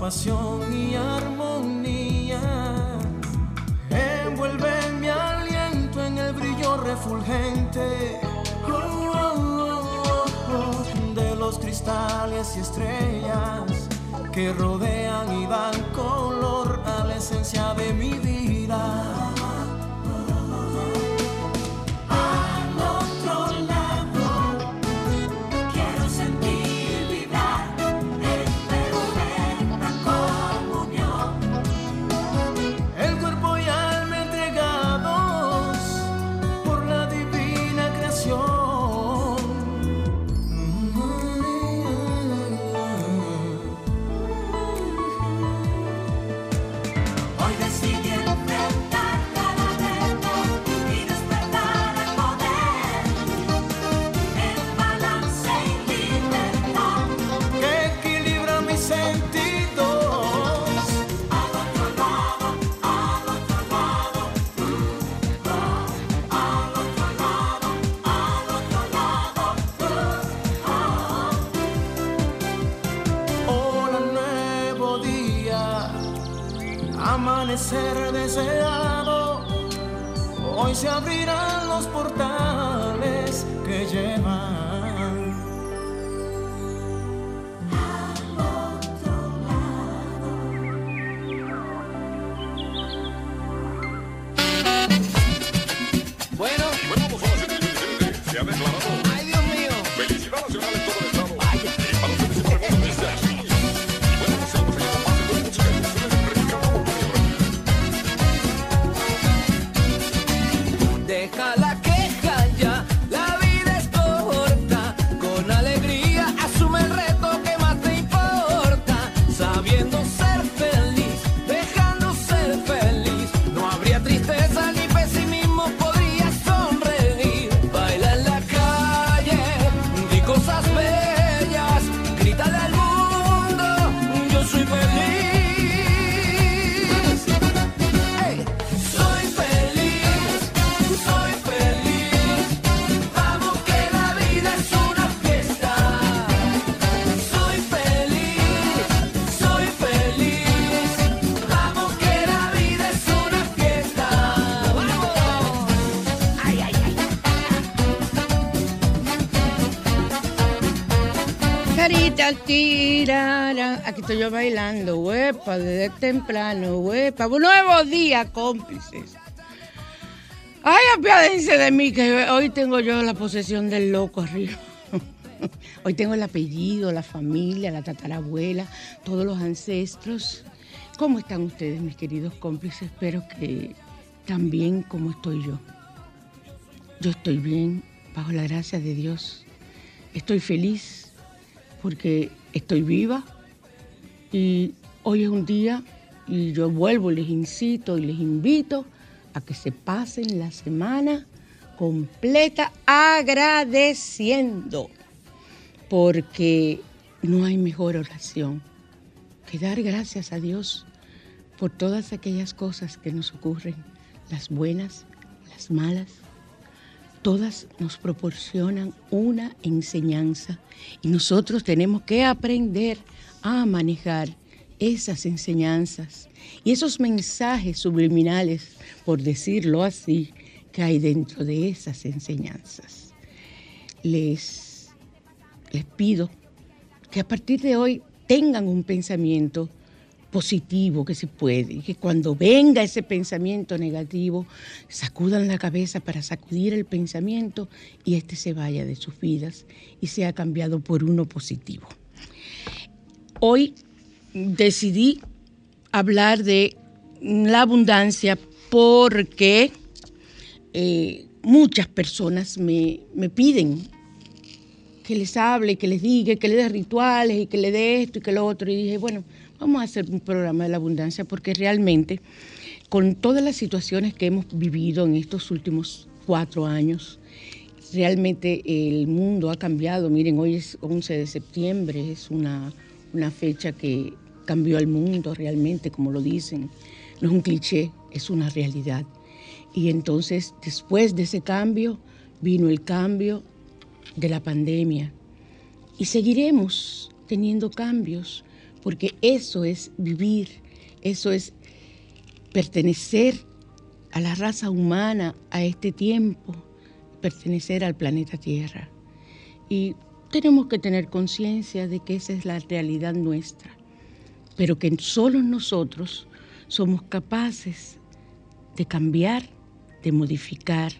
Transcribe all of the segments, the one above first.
pasión y armonía. Envuelve mi aliento en el brillo refulgente oh, oh, oh, de los cristales y estrellas que rodean y dan color a la esencia de mi vida. Yo bailando, huepa, desde temprano, huepa. Nuevo día, cómplices. Ay, apiádense de mí, que hoy tengo yo la posesión del loco arriba. Hoy tengo el apellido, la familia, la tatarabuela, todos los ancestros. ¿Cómo están ustedes, mis queridos cómplices? Espero que también como estoy yo. Yo estoy bien, bajo la gracia de Dios. Estoy feliz porque estoy viva y hoy es un día y yo vuelvo, les incito y les invito a que se pasen la semana completa agradeciendo, porque no hay mejor oración que dar gracias a Dios por todas aquellas cosas que nos ocurren, las buenas, las malas, todas nos proporcionan una enseñanza y nosotros tenemos que aprender a manejar esas enseñanzas y esos mensajes subliminales, por decirlo así, que hay dentro de esas enseñanzas. Les, les pido que a partir de hoy tengan un pensamiento positivo que se puede, que cuando venga ese pensamiento negativo, sacudan la cabeza para sacudir el pensamiento y este se vaya de sus vidas y sea cambiado por uno positivo. Hoy decidí hablar de la abundancia porque eh, muchas personas me, me piden que les hable, que les diga, que les dé rituales y que le dé esto y que lo otro. Y dije, bueno, vamos a hacer un programa de la abundancia porque realmente con todas las situaciones que hemos vivido en estos últimos cuatro años, realmente el mundo ha cambiado. Miren, hoy es 11 de septiembre, es una, una fecha que cambió el mundo realmente, como lo dicen. No es un cliché, es una realidad. Y entonces, después de ese cambio, vino el cambio de la pandemia. Y seguiremos teniendo cambios porque eso es vivir, eso es pertenecer a la raza humana, a este tiempo, pertenecer al planeta Tierra. Y tenemos que tener conciencia de que esa es la realidad nuestra, pero que solo nosotros somos capaces de cambiar, de modificar,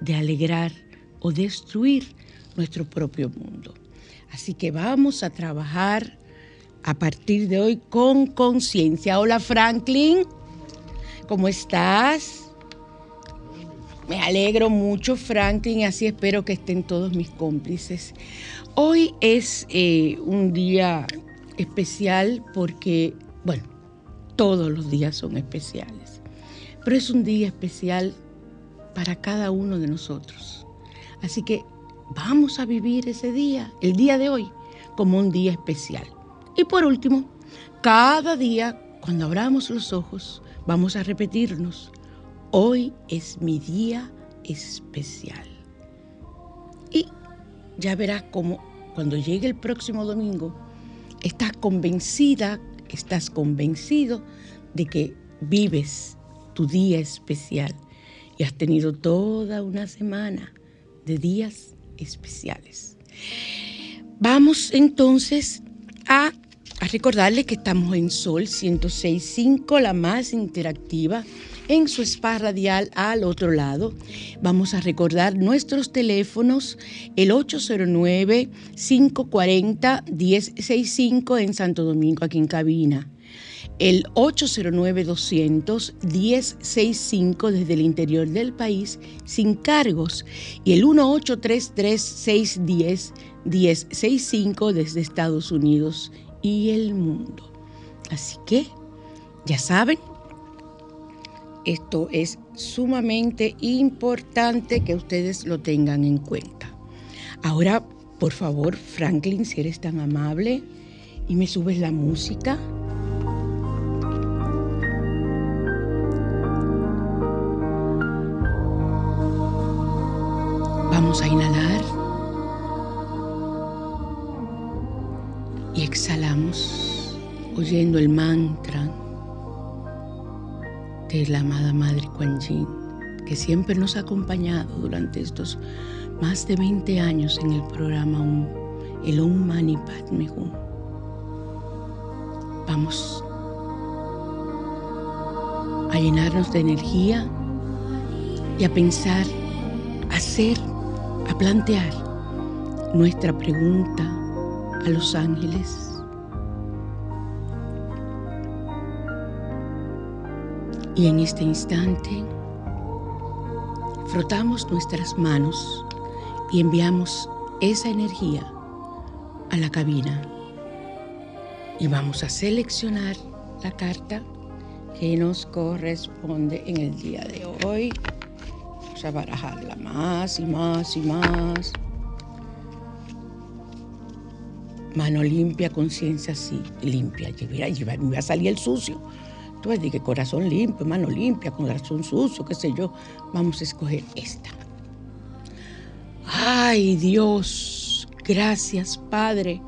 de alegrar o destruir nuestro propio mundo. Así que vamos a trabajar a partir de hoy con conciencia. Hola Franklin, ¿cómo estás? Me alegro mucho Franklin, así espero que estén todos mis cómplices. Hoy es eh, un día especial porque, bueno, todos los días son especiales, pero es un día especial para cada uno de nosotros. Así que vamos a vivir ese día, el día de hoy, como un día especial. Y por último, cada día, cuando abramos los ojos, vamos a repetirnos, hoy es mi día especial. Y ya verás cómo cuando llegue el próximo domingo, estás convencida, estás convencido de que vives tu día especial y has tenido toda una semana de días especiales. Vamos entonces a, a recordarle que estamos en Sol 106.5, la más interactiva en su spa radial al otro lado. Vamos a recordar nuestros teléfonos, el 809-540-1065 en Santo Domingo, aquí en cabina. El 809-200-1065 desde el interior del país sin cargos y el 1833-610-1065 desde Estados Unidos y el mundo. Así que, ya saben, esto es sumamente importante que ustedes lo tengan en cuenta. Ahora, por favor, Franklin, si eres tan amable y me subes la música. Vamos a inhalar y exhalamos oyendo el mantra de la amada Madre Kuan Yin, que siempre nos ha acompañado durante estos más de 20 años en el programa el Om Mani Padme Hum. Vamos a llenarnos de energía y a pensar, a hacer, a plantear nuestra pregunta a los ángeles Y en este instante frotamos nuestras manos y enviamos esa energía a la cabina. Y vamos a seleccionar la carta que nos corresponde en el día de hoy. Vamos a barajarla más y más y más. Mano limpia, conciencia así, limpia. me va a salir el sucio. Tú vas que corazón limpio, mano limpia, corazón sucio, qué sé yo. Vamos a escoger esta. Ay Dios, gracias Padre.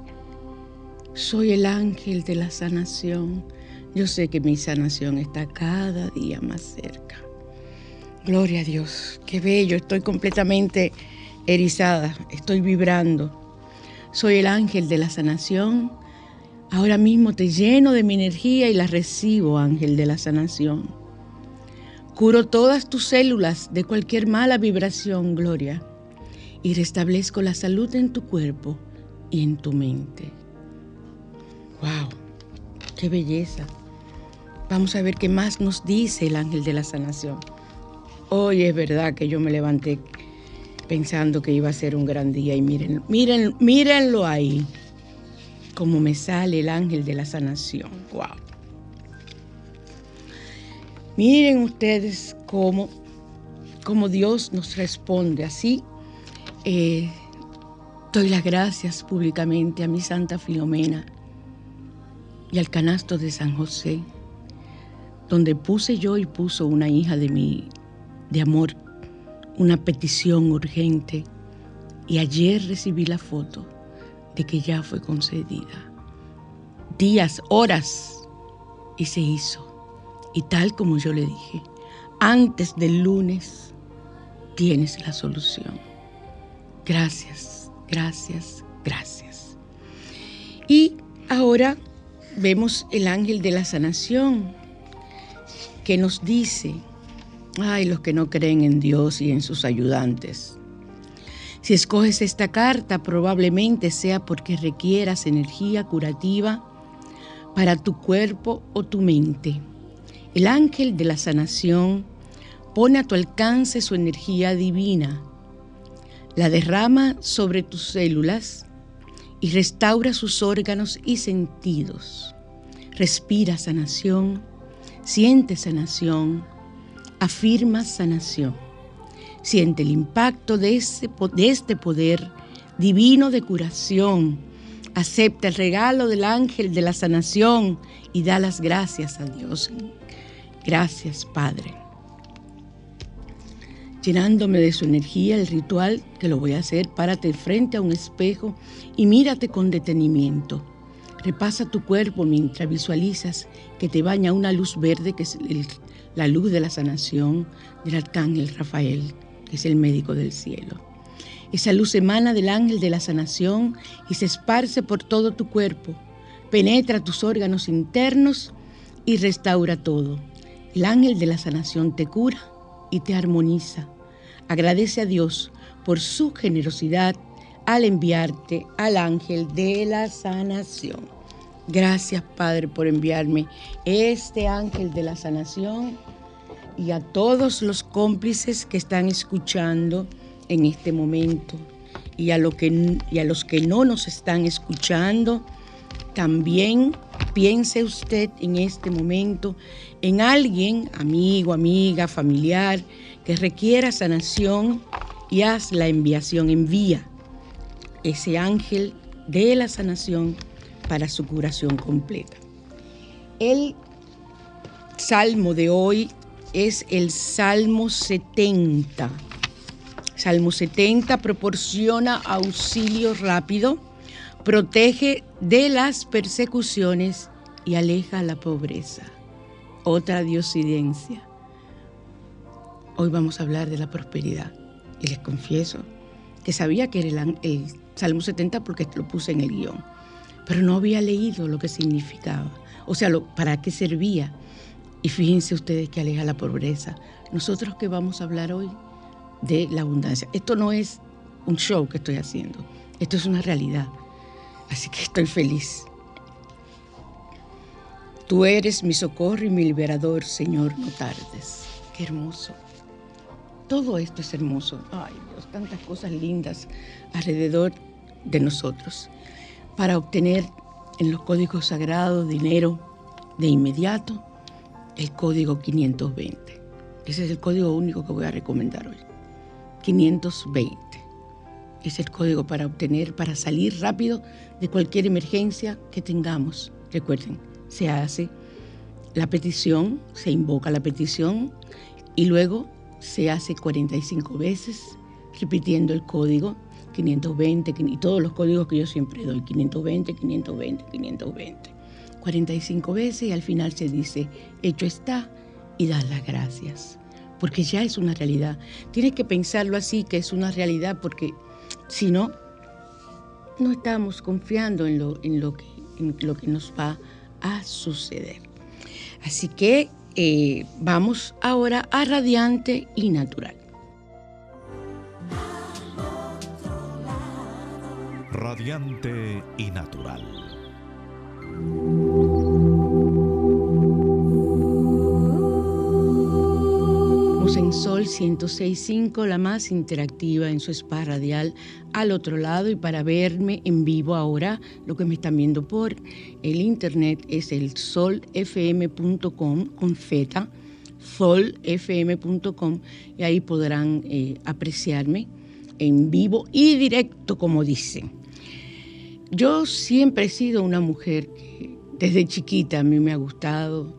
Soy el ángel de la sanación. Yo sé que mi sanación está cada día más cerca. Gloria a Dios, qué bello, estoy completamente erizada, estoy vibrando. Soy el ángel de la sanación Ahora mismo te lleno de mi energía y la recibo, ángel de la sanación. Curo todas tus células de cualquier mala vibración, Gloria, y restablezco la salud en tu cuerpo y en tu mente. ¡Wow! ¡Qué belleza! Vamos a ver qué más nos dice el ángel de la sanación. Hoy es verdad que yo me levanté pensando que iba a ser un gran día y miren, miren, mírenlo ahí como me sale el ángel de la sanación. ¡Wow! Miren ustedes cómo, cómo Dios nos responde. Así eh, doy las gracias públicamente a mi Santa Filomena y al canasto de San José, donde puse yo y puso una hija de mi de amor, una petición urgente. Y ayer recibí la foto que ya fue concedida. días, horas, y se hizo. Y tal como yo le dije, antes del lunes tienes la solución. Gracias, gracias, gracias. Y ahora vemos el ángel de la sanación que nos dice, ay, los que no creen en Dios y en sus ayudantes. Si escoges esta carta, probablemente sea porque requieras energía curativa para tu cuerpo o tu mente. El ángel de la sanación pone a tu alcance su energía divina, la derrama sobre tus células y restaura sus órganos y sentidos. Respira sanación, siente sanación, afirma sanación. Siente el impacto de, de este poder divino de curación. Acepta el regalo del ángel de la sanación y da las gracias a Dios. Gracias, Padre. Llenándome de su energía, el ritual que lo voy a hacer, párate frente a un espejo y mírate con detenimiento. Repasa tu cuerpo mientras visualizas que te baña una luz verde que es la luz de la sanación del arcángel Rafael, que es el médico del cielo. Esa luz emana del ángel de la sanación y se esparce por todo tu cuerpo, penetra tus órganos internos y restaura todo. El ángel de la sanación te cura y te armoniza. Agradece a Dios por su generosidad al enviarte al ángel de la sanación. Gracias Padre por enviarme este ángel de la sanación y a todos los cómplices que están escuchando en este momento y a, lo que, y a los que no nos están escuchando. También piense usted en este momento en alguien, amigo, amiga, familiar, que requiera sanación y haz la enviación. Envía ese ángel de la sanación para su curación completa. El salmo de hoy es el Salmo 70. Salmo 70 proporciona auxilio rápido, protege de las persecuciones y aleja la pobreza. Otra diosidencia. Hoy vamos a hablar de la prosperidad y les confieso que sabía que era el, Salmo 70 porque lo puse en el guion, pero no había leído lo que significaba, o sea, lo, para qué servía. Y fíjense ustedes que aleja la pobreza. Nosotros que vamos a hablar hoy de la abundancia. Esto no es un show que estoy haciendo, esto es una realidad. Así que estoy feliz. Tú eres mi socorro y mi liberador, Señor, no tardes. Qué hermoso. Todo esto es hermoso. Ay Dios, tantas cosas lindas alrededor de nosotros para obtener en los códigos sagrados dinero de inmediato, el código 520. Ese es el código único que voy a recomendar hoy. 520. Es el código para obtener, para salir rápido de cualquier emergencia que tengamos. Recuerden, se hace la petición, se invoca la petición y luego se hace 45 veces repitiendo el código 520 y todos los códigos que yo siempre doy, 520, 520, 520. 45 veces y al final se dice, hecho está y da las gracias, porque ya es una realidad. Tienes que pensarlo así, que es una realidad, porque si no, no estamos confiando en lo, en lo, que, en lo que nos va a suceder. Así que eh, vamos ahora a radiante y natural. radiante y natural. Sol 106.5, la más interactiva en su spa radial al otro lado y para verme en vivo ahora, lo que me están viendo por el internet es el solfm.com con feta, solfm.com y ahí podrán eh, apreciarme en vivo y directo como dicen. Yo siempre he sido una mujer que desde chiquita a mí me ha gustado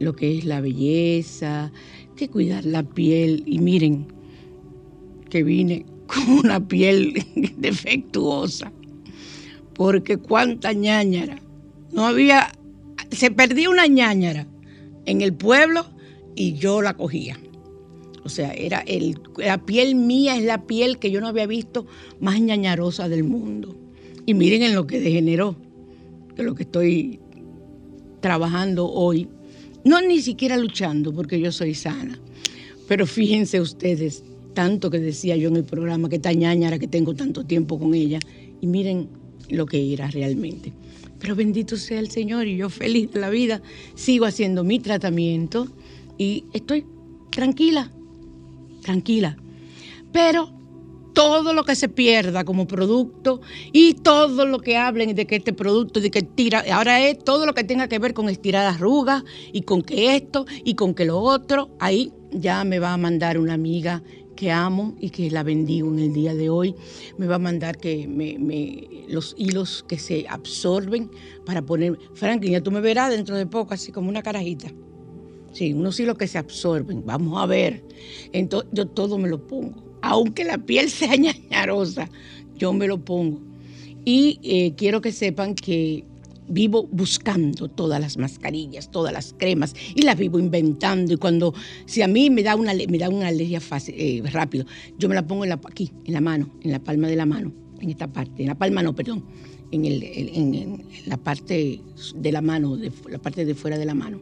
lo que es la belleza, cuidar la piel. Y miren que vine con una piel defectuosa, porque cuánta ñañara No había, se perdía una ñañara en el pueblo y yo la cogía. O sea, era el, la piel mía, es la piel que yo no había visto más ñañarosa del mundo. Y miren en lo que degeneró, que lo que estoy trabajando hoy. No ni siquiera luchando, porque yo soy sana. Pero fíjense ustedes, tanto que decía yo en el programa, que esta ñañara que tengo tanto tiempo con ella, y miren lo que era realmente. Pero bendito sea el Señor y yo feliz de la vida, sigo haciendo mi tratamiento y estoy tranquila, tranquila. Pero todo lo que se pierda como producto y todo lo que hablen de que este producto, de que tira, ahora es todo lo que tenga que ver con estirar arrugas y con que esto y con que lo otro, ahí ya me va a mandar una amiga que amo y que la bendigo en el día de hoy, me va a mandar que me, los hilos que se absorben para poner, Franklin, ya tú me verás dentro de poco, así como una carajita. Sí, unos hilos que se absorben, vamos a ver. Entonces yo todo me lo pongo, aunque la piel sea ñañarosa, yo me lo pongo. Y eh, quiero que sepan que vivo buscando todas las mascarillas, todas las cremas y las vivo inventando. Y cuando, si a mí me da una, me da una alergia fácil, eh, rápido, yo me la pongo aquí, en la mano, en la palma de la mano, en esta parte, en la palma no, perdón, en, el, en, la parte de la mano, de, la parte de fuera de la mano.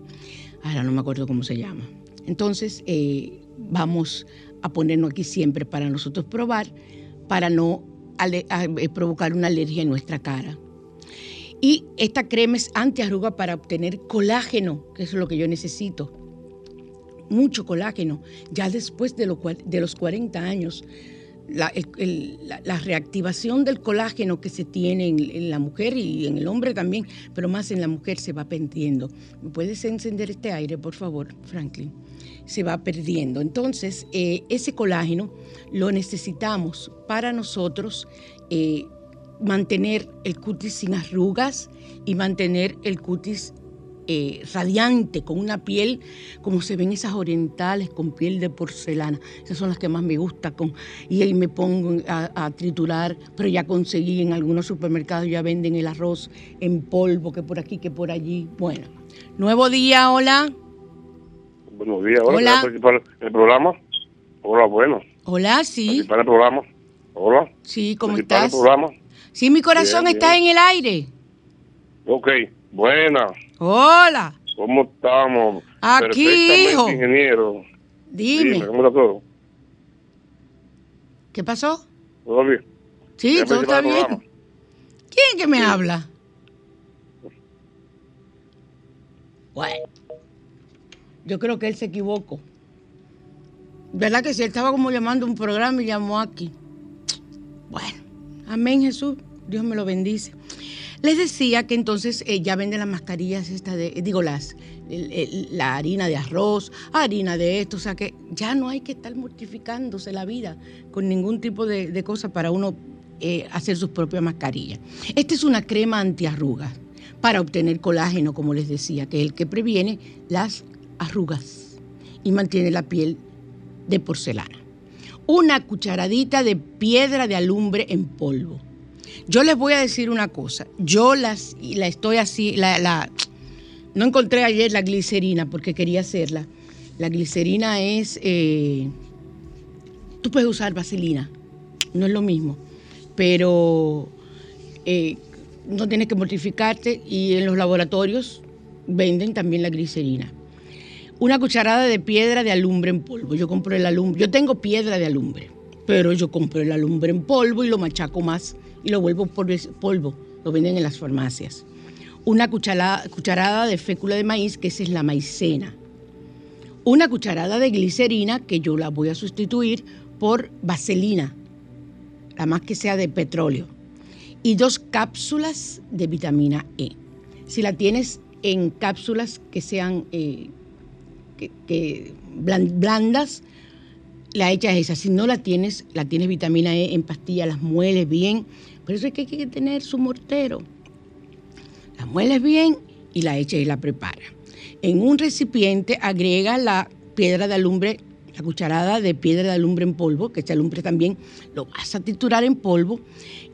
Ahora no me acuerdo cómo se llama. Entonces, eh, vamos a ponernos aquí siempre para nosotros probar, para no eh, provocar una alergia en nuestra cara. Y esta crema es antiarruga para obtener colágeno, que es lo que yo necesito. Mucho colágeno. Ya después de, de los 40 años, la, reactivación del colágeno que se tiene en, la mujer y en el hombre también, pero más en la mujer se va perdiendo. ¿Me puedes encender este aire, por favor, Franklin? Se va perdiendo. Entonces, eh, ese colágeno lo necesitamos para nosotros. Eh, mantener el cutis sin arrugas y mantener el cutis eh, radiante, con una piel como se ven esas orientales, con piel de porcelana. Esas son las que más me gustan. Con, y ahí me pongo a, triturar, pero ya conseguí en algunos supermercados, ya venden el arroz en polvo, que por aquí, que por allí. Bueno, nuevo día, hola. Buenos días, hola. hola. el programa? Hola, bueno. Hola, sí. Para el programa. Hola. Sí, ¿cómo estás? El programa. Sí, mi corazón está en el aire. Ok, buena. Hola. ¿Cómo estamos? Aquí, hijo. ingeniero. Dime. ¿Cómo está todo? ¿Qué pasó? ¿Todo bien? Sí, todo está bien. ¿Quién que me habla? Bueno, yo creo que él se equivocó. ¿Verdad que si él estaba como llamando un programa y llamó aquí? Bueno. Amén, Jesús. Dios me lo bendice. Les decía que entonces eh, ya venden las mascarillas, esta de, digo, las, la harina de arroz, harina de esto, o sea que ya no hay que estar mortificándose la vida con ningún tipo de, cosa para uno eh, hacer sus propias mascarillas. Esta es una crema antiarrugas para obtener colágeno, como les decía, que es el que previene las arrugas y mantiene la piel de porcelana una cucharadita de piedra de alumbre en polvo. Yo les voy a decir una cosa, yo las, la estoy así, la, no encontré ayer la glicerina porque quería hacerla. La glicerina es, eh, tú puedes usar vaselina, no es lo mismo, pero eh, no tienes que mortificarte y en los laboratorios venden también la glicerina una cucharada de piedra de alumbre en polvo. Yo compro el alumbre, yo tengo piedra de alumbre, pero yo compro el alumbre en polvo y lo machaco más y lo vuelvo polvo. Lo venden en las farmacias. Una cucharada, cucharada de fécula de maíz, que esa es la maicena. Una cucharada de glicerina, que yo la voy a sustituir por vaselina, la más que sea de petróleo. Y dos cápsulas de vitamina E. Si la tienes en cápsulas que sean eh, que, blandas, la echas esa. Si no la tienes, la tienes vitamina E en pastilla, las mueles bien. Por eso es que hay que tener su mortero. La mueles bien y la echas y la prepara. En un recipiente agrega la piedra de alumbre, la cucharada de piedra de alumbre en polvo, que este alumbre también lo vas a triturar en polvo,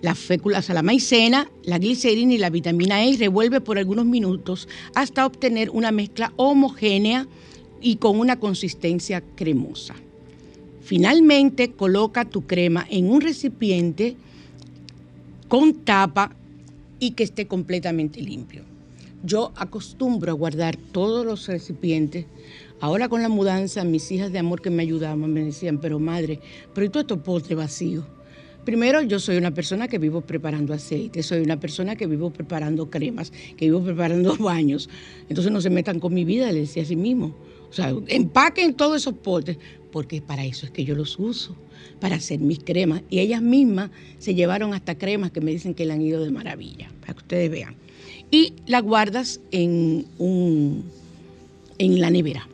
las féculas a la maicena, la glicerina y la vitamina E y revuelve por algunos minutos hasta obtener una mezcla homogénea y con una consistencia cremosa. Finalmente, coloca tu crema en un recipiente con tapa y que esté completamente limpio. Yo acostumbro a guardar todos los recipientes. Ahora con la mudanza, mis hijas de amor que me ayudaban me decían, pero madre, pero ¿y todo esto potre vacío? Primero, yo soy una persona que vivo preparando aceite, soy una persona que vivo preparando cremas, que vivo preparando baños. Entonces no se metan con mi vida, le decía a sí mismo. Sea, empaquen todos esos potes, porque para eso es que yo los uso, para hacer mis cremas. Y ellas mismas se llevaron hasta cremas que me dicen que le han ido de maravilla, para que ustedes vean. Y las guardas en, un, en la nevera.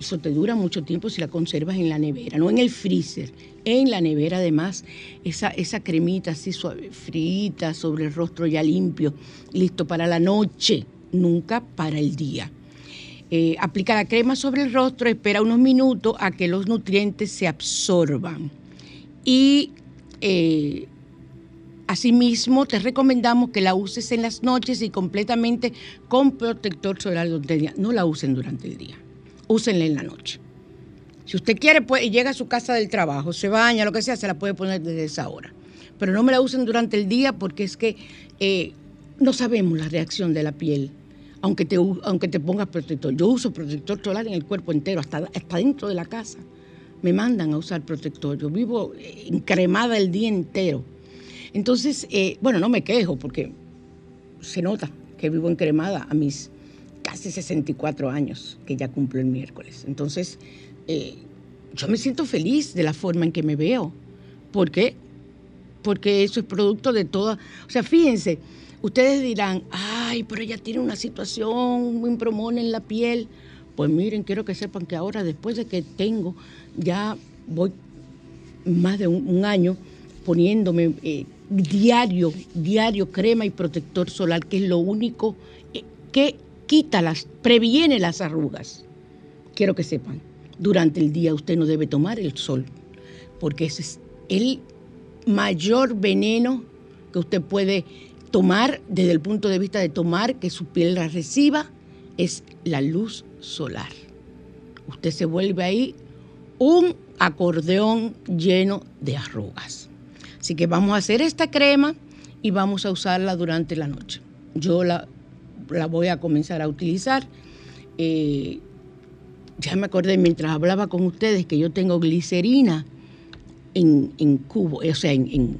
Eso te dura mucho tiempo si la conservas en la nevera, no en el freezer, en la nevera además, esa, esa cremita así suave, frita sobre el rostro ya limpio, listo para la noche, nunca para el día. Eh, aplica la crema sobre el rostro, espera unos minutos a que los nutrientes se absorban. Y eh, asimismo te recomendamos que la uses en las noches y completamente con protector solar durante el día. No la usen durante el día, úsenla en la noche. Si usted quiere, pues, llega a su casa del trabajo, se baña, lo que sea, se la puede poner desde esa hora. Pero no me la usen durante el día porque es que eh, no sabemos la reacción de la piel aunque te, aunque te pongas protector. Yo uso protector solar en el cuerpo entero, hasta, dentro de la casa. Me mandan a usar protector. Yo vivo eh, encremada el día entero. Entonces, eh, bueno, no me quejo porque se nota que vivo encremada a mis casi 64 años, que ya cumplo el miércoles. Entonces, eh, yo me siento feliz de la forma en que me veo. ¿Por qué? Porque eso es producto de toda... O sea, fíjense, Ustedes dirán, ay, pero ella tiene una situación, un promón en la piel. Pues miren, quiero que sepan que ahora, después de que tengo, ya voy más de un, año poniéndome eh, diario, diario crema y protector solar, que es lo único eh, que quita las, previene las arrugas. Quiero que sepan, durante el día usted no debe tomar el sol, porque ese es el mayor veneno que usted puede tomar, desde el punto de vista de tomar, que su piel la reciba, es la luz solar. Usted se vuelve ahí un acordeón lleno de arrugas. Así que vamos a hacer esta crema y vamos a usarla durante la noche. Yo la, la voy a comenzar a utilizar. Eh, ya me acordé mientras hablaba con ustedes que yo tengo glicerina en, cubo, o sea, en,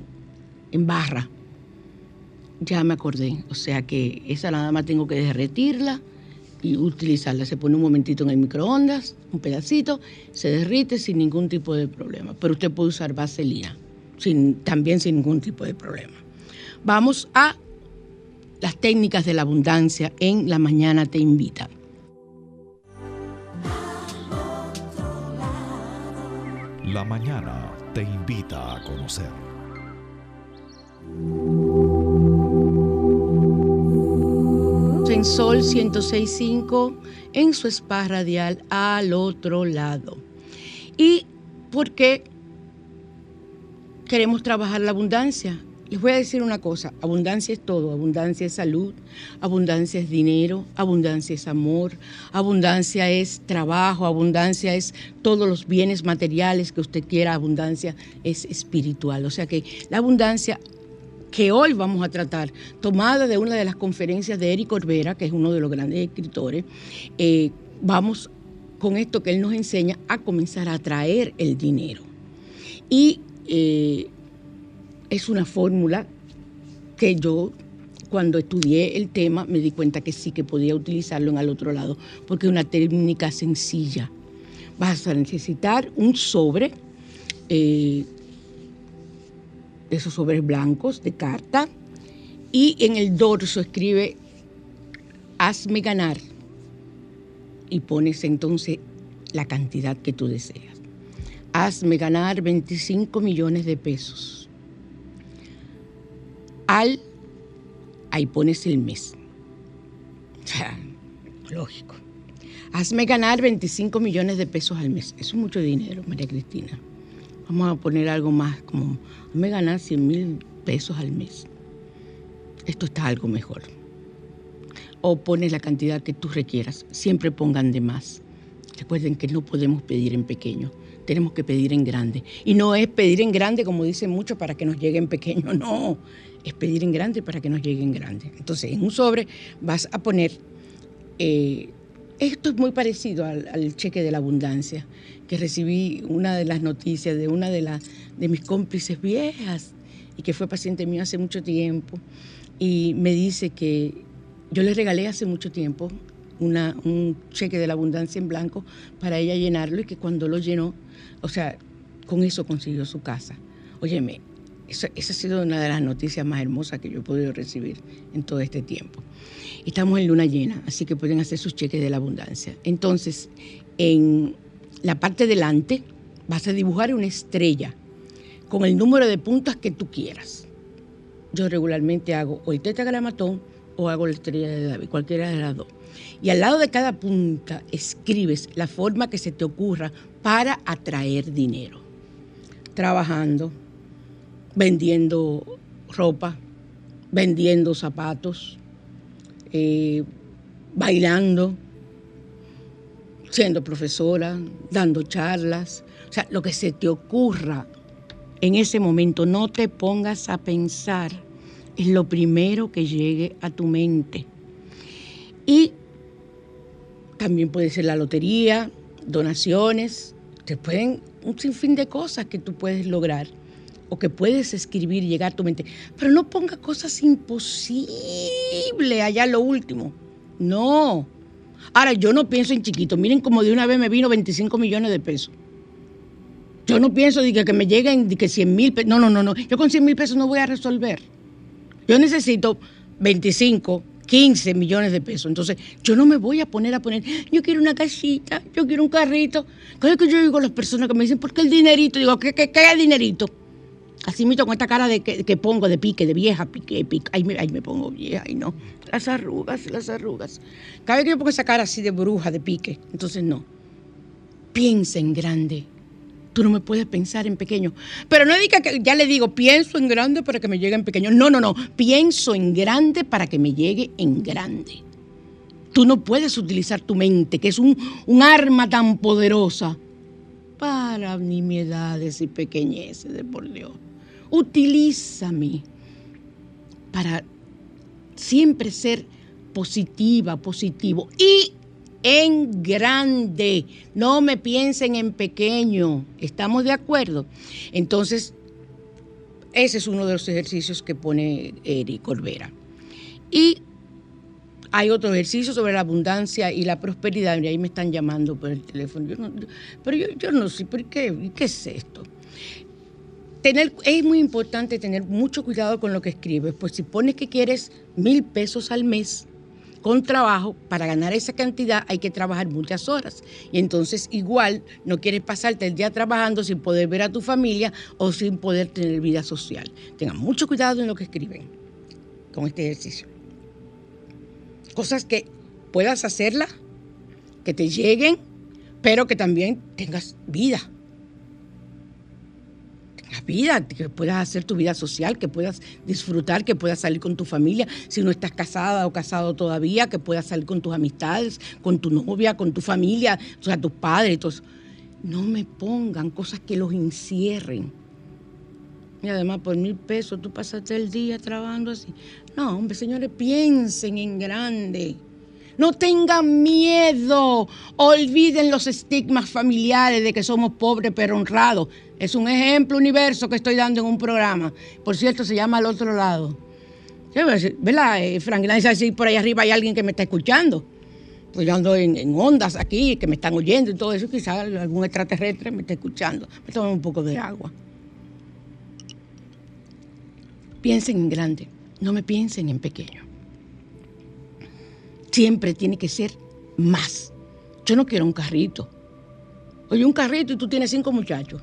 en barra ya me acordé, o sea que esa nada más tengo que derretirla y utilizarla. Se pone un momentito en el microondas, un pedacito, se derrite sin ningún tipo de problema. Pero usted puede usar vaselina, también sin ningún tipo de problema. Vamos a las técnicas de la abundancia en La Mañana Te Invita. La Mañana Te Invita a conocer. En Sol 106.5 en su spa radial al otro lado. ¿Y por qué queremos trabajar la abundancia? Les voy a decir una cosa, abundancia es todo, abundancia es salud, abundancia es dinero, abundancia es amor, abundancia es trabajo, abundancia es todos los bienes materiales que usted quiera, abundancia es espiritual. O sea que la abundancia que hoy vamos a tratar, tomada de una de las conferencias de Eric Orbera, que es uno de los grandes escritores, eh, vamos con esto que él nos enseña a comenzar a atraer el dinero. Y eh, es una fórmula que yo cuando estudié el tema me di cuenta que sí que podía utilizarlo en el otro lado, porque es una técnica sencilla. Vas a necesitar un sobre, eh, de esos sobres blancos de carta y en el dorso escribe hazme ganar y pones entonces la cantidad que tú deseas. Hazme ganar 25 millones de pesos. Al, ahí pones el mes. lógico. hazme ganar 25 millones de pesos al mes. Eso es mucho dinero, María Cristina. Vamos a poner algo más, como hazme ganar 100 mil pesos al mes. Esto está algo mejor. O pones la cantidad que tú requieras. Siempre pongan de más. Recuerden que no podemos pedir en pequeño, tenemos que pedir en grande. Y no es pedir en grande, como dicen muchos, para que nos llegue en pequeño, no, es pedir en grande para que nos llegue en grande. Entonces, en un sobre vas a poner eh, esto es muy parecido al, cheque de la abundancia, que recibí una de las noticias de una de, las de mis cómplices viejas y que fue paciente mío hace mucho tiempo. Y me dice que yo le regalé hace mucho tiempo una, un cheque de la abundancia en blanco para ella llenarlo y que cuando lo llenó, o sea, con eso consiguió su casa. Óyeme, esa ha sido una de las noticias más hermosas que yo he podido recibir en todo este tiempo. Estamos en luna llena, así que pueden hacer sus cheques de la abundancia. Entonces, en la parte delante vas a dibujar una estrella con el número de puntas que tú quieras. Yo regularmente hago o el tetragramatón o hago la estrella de David, cualquiera de las dos. Y al lado de cada punta escribes la forma que se te ocurra para atraer dinero. Trabajando, vendiendo ropa, vendiendo zapatos, eh, bailando, siendo profesora, dando charlas, o sea, lo que se te ocurra en ese momento, no te pongas a pensar, es lo primero que llegue a tu mente. Y también puede ser la lotería, donaciones, te pueden un sinfín de cosas que tú puedes lograr o que puedes escribir y llegar a tu mente. Pero no ponga cosas imposibles allá lo último. No. Ahora, yo no pienso en chiquito. Miren como de una vez me vino 25 millones de pesos. Yo no pienso de que, me lleguen de que 100 mil pesos. No, no, no, no. Yo con 100 mil pesos no voy a resolver. Yo necesito 25, 15 millones de pesos. Entonces, yo no me voy a poner a poner, yo quiero una casita, yo quiero un carrito. Cada que yo digo a las personas que me dicen, ¿por qué el dinerito? Digo, ¿qué, qué, qué dinerito? Así me con esta cara de que, pongo de pique, de vieja, pique, pique. Ahí me, me pongo vieja, y no. Las arrugas, las arrugas. Cada vez que yo pongo esa cara así de bruja, de pique, entonces no. Piensa en grande. Tú no me puedes pensar en pequeño. Pero no diga que ya le digo, pienso en grande para que me llegue en pequeño. No, no, no. Pienso en grande para que me llegue en grande. Tú no puedes utilizar tu mente, que es un, un arma tan poderosa, para nimiedades y pequeñeces de por Dios utilízame para siempre ser positiva, positivo y en grande. No me piensen en pequeño. ¿Estamos de acuerdo? Entonces, ese es uno de los ejercicios que pone Eric Corbera. Y hay otro ejercicio sobre la abundancia y la prosperidad. Ahí me están llamando por el teléfono. pero yo, yo, no sé, ¿por qué? ¿Qué es esto? Es muy importante tener mucho cuidado con lo que escribes, pues si pones que quieres mil pesos al mes con trabajo, para ganar esa cantidad hay que trabajar muchas horas. Y entonces igual no quieres pasarte el día trabajando sin poder ver a tu familia o sin poder tener vida social. Tengan mucho cuidado en lo que escriben con este ejercicio. Cosas que puedas hacerlas, que te lleguen, pero que también tengas vida la vida, que puedas hacer tu vida social, que puedas disfrutar, que puedas salir con tu familia, si no estás casada o casado todavía, que puedas salir con tus amistades, con tu novia, con tu familia, o sea, tus padres, todos. No me pongan cosas que los encierren. Y además, por mil pesos tú pasaste el día trabajando así. No, hombre, señores, piensen en grande. No tengan miedo. Olviden los estigmas familiares de que somos pobres pero honrados. Es un ejemplo universo que estoy dando en un programa. Por cierto, se llama Al otro lado. ¿Verdad, eh, Frank? Nadie si por ahí arriba hay alguien que me está escuchando. Pues yo ando en, ondas aquí, que me están oyendo y todo eso. Quizás algún extraterrestre me está escuchando. Me tomo un poco de agua. Piensen en grande, no me piensen en pequeño. Siempre tiene que ser más. Yo no quiero un carrito. Oye, un carrito y tú tienes cinco muchachos.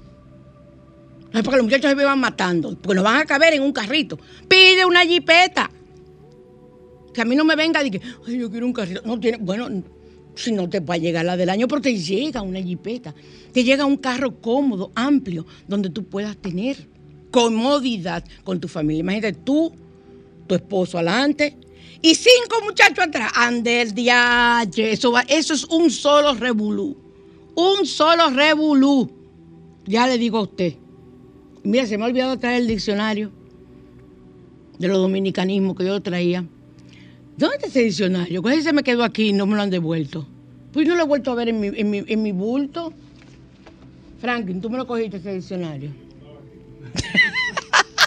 No es porque los muchachos se me van matando, porque nos van a caber en un carrito. Pide una jipeta. Que a mí no me venga y que, ay, yo quiero un carrito. No tiene, bueno, si no te va a llegar la del año, pero te llega una jipeta, te llega un carro cómodo, amplio, donde tú puedas tener comodidad con tu familia. Imagínate tú, tu esposo adelante y cinco muchachos atrás. Ander diache, eso, va, eso es un solo revolú. Un solo revolú. Ya le digo a usted. Mira, se me ha olvidado traer el diccionario de los dominicanismos que yo traía. ¿Dónde está ese diccionario? ¿Cuál se me quedó aquí y no me lo han devuelto? Pues no lo he vuelto a ver en mi, en mi, en mi bulto. Franklin, tú me lo cogiste ese diccionario.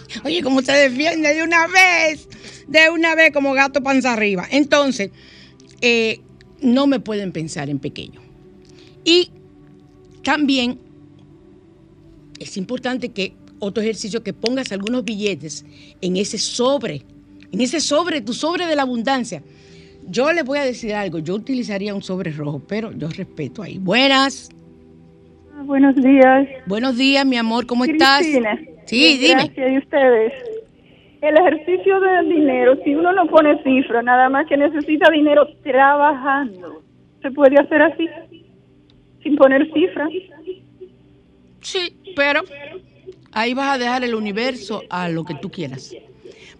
Oye, ¿cómo se defiende de una vez? De una vez como gato panza arriba. Entonces, eh, no me pueden pensar en pequeño. Y también es importante que otro ejercicio que pongas algunos billetes en ese sobre, en ese sobre, tu sobre de la abundancia. Yo les voy a decir algo, yo utilizaría un sobre rojo, pero yo respeto ahí. Buenas. Ah, buenos días. Buenos días, mi amor, ¿cómo estás? Sí, dime. Gracias, ¿y ustedes? El ejercicio del dinero, si uno no pone cifra, nada más que necesita dinero trabajando, ¿se puede hacer así? Sin poner cifra. Sí, pero ahí vas a dejar el universo a lo que tú quieras.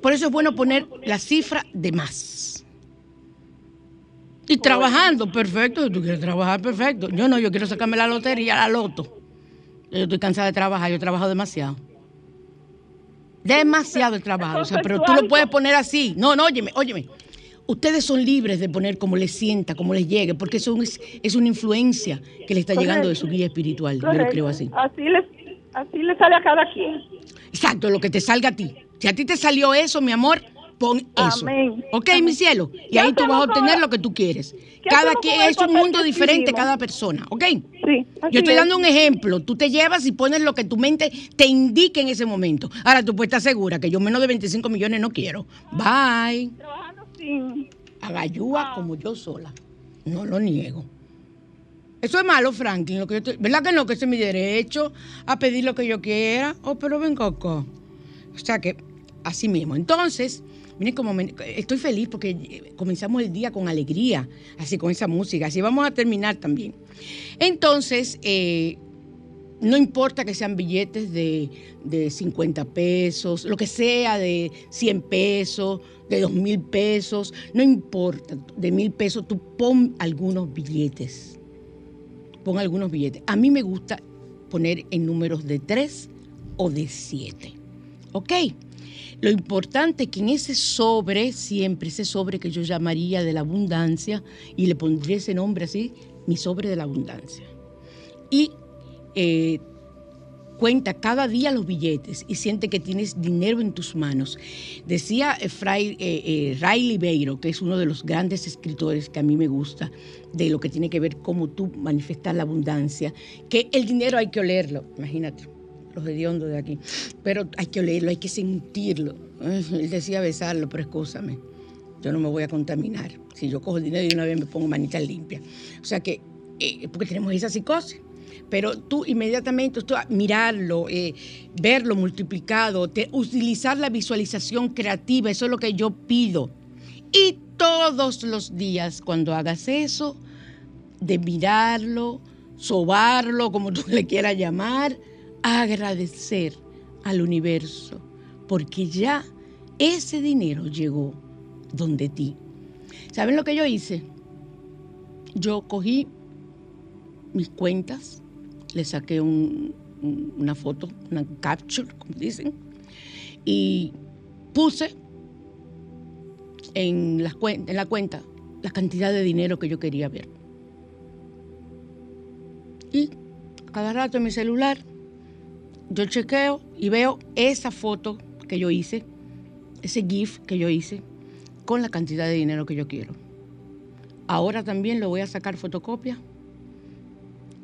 Por eso es bueno poner la cifra de más. Y trabajando, perfecto. Si tú quieres trabajar, perfecto. Yo no, yo quiero sacarme la lotería, la loto. Yo estoy cansada de trabajar, yo trabajo demasiado. Demasiado el trabajo. O sea, pero tú lo puedes poner así. No, no, óyeme, óyeme. Ustedes son libres de poner como les sienta, como les llegue, porque eso es, es una influencia que le está llegando de su guía espiritual. Yo lo creo así. Así le, así le sale a cada quien. Exacto, lo que te salga a ti. Si a ti te salió eso, mi amor, pon eso. Amén. Ok, mi cielo. Y ahí tú vas a obtener lo que tú quieres. Cada quien es un mundo diferente, cada persona. ¿Ok? Sí. Yo estoy dando un ejemplo. Tú te llevas y pones lo que tu mente te indique en ese momento. Ahora tú puedes estar segura que yo menos de 25 millones no quiero. Bye. Trabajando sin. Agayúa como yo sola. No lo niego. Eso es malo, Franklin. Lo que yo estoy- ¿Verdad que no? Que ese es mi derecho a pedir lo que yo quiera. Oh, pero venga acá. O sea que, así mismo. Entonces, miren cómo estoy feliz porque eh, comenzamos el día con alegría, así con esa música. Así vamos a terminar también. Entonces, eh, no importa que sean billetes de, de 50 pesos, lo que sea de 100 pesos, de 2 mil pesos, no importa, de mil pesos, tú pon algunos billetes. Pon algunos billetes. A mí me gusta poner en números de 3 o de 7. ¿Ok? Lo importante es que en ese sobre, siempre ese sobre que yo llamaría de la abundancia, y le pondría ese nombre así, mi sobre de la abundancia. Y eh, cuenta cada día los billetes y siente que tienes dinero en tus manos. Decía eh, Fray, eh, eh, Riley Beiro, que es uno de los grandes escritores que a mí me gusta, de lo que tiene que ver cómo tú manifestar la abundancia, que el dinero hay que olerlo, imagínate, los hediondos de aquí, pero hay que olerlo, hay que sentirlo. Ay, Él decía besarlo, pero escúchame, yo no me voy a contaminar. Si yo cojo el dinero y una vez me pongo manita limpia. O sea que, eh, porque tenemos esa psicosis pero tú inmediatamente tú, mirarlo, eh, verlo multiplicado, te- utilizar la visualización creativa, eso es lo que yo pido. Y todos los días cuando hagas eso, de mirarlo, sobarlo, como tú le quieras llamar, agradecer al universo, porque ya ese dinero llegó donde ti. ¿Saben lo que yo hice? Yo cogí mis cuentas, le saqué un- un- una foto, una capture, como dicen, y puse en, cuen- en la cuenta la cantidad de dinero que yo quería ver. Y cada rato en mi celular yo chequeo y veo esa foto que yo hice, ese GIF que yo hice, con la cantidad de dinero que yo quiero. Ahora también lo voy a sacar fotocopia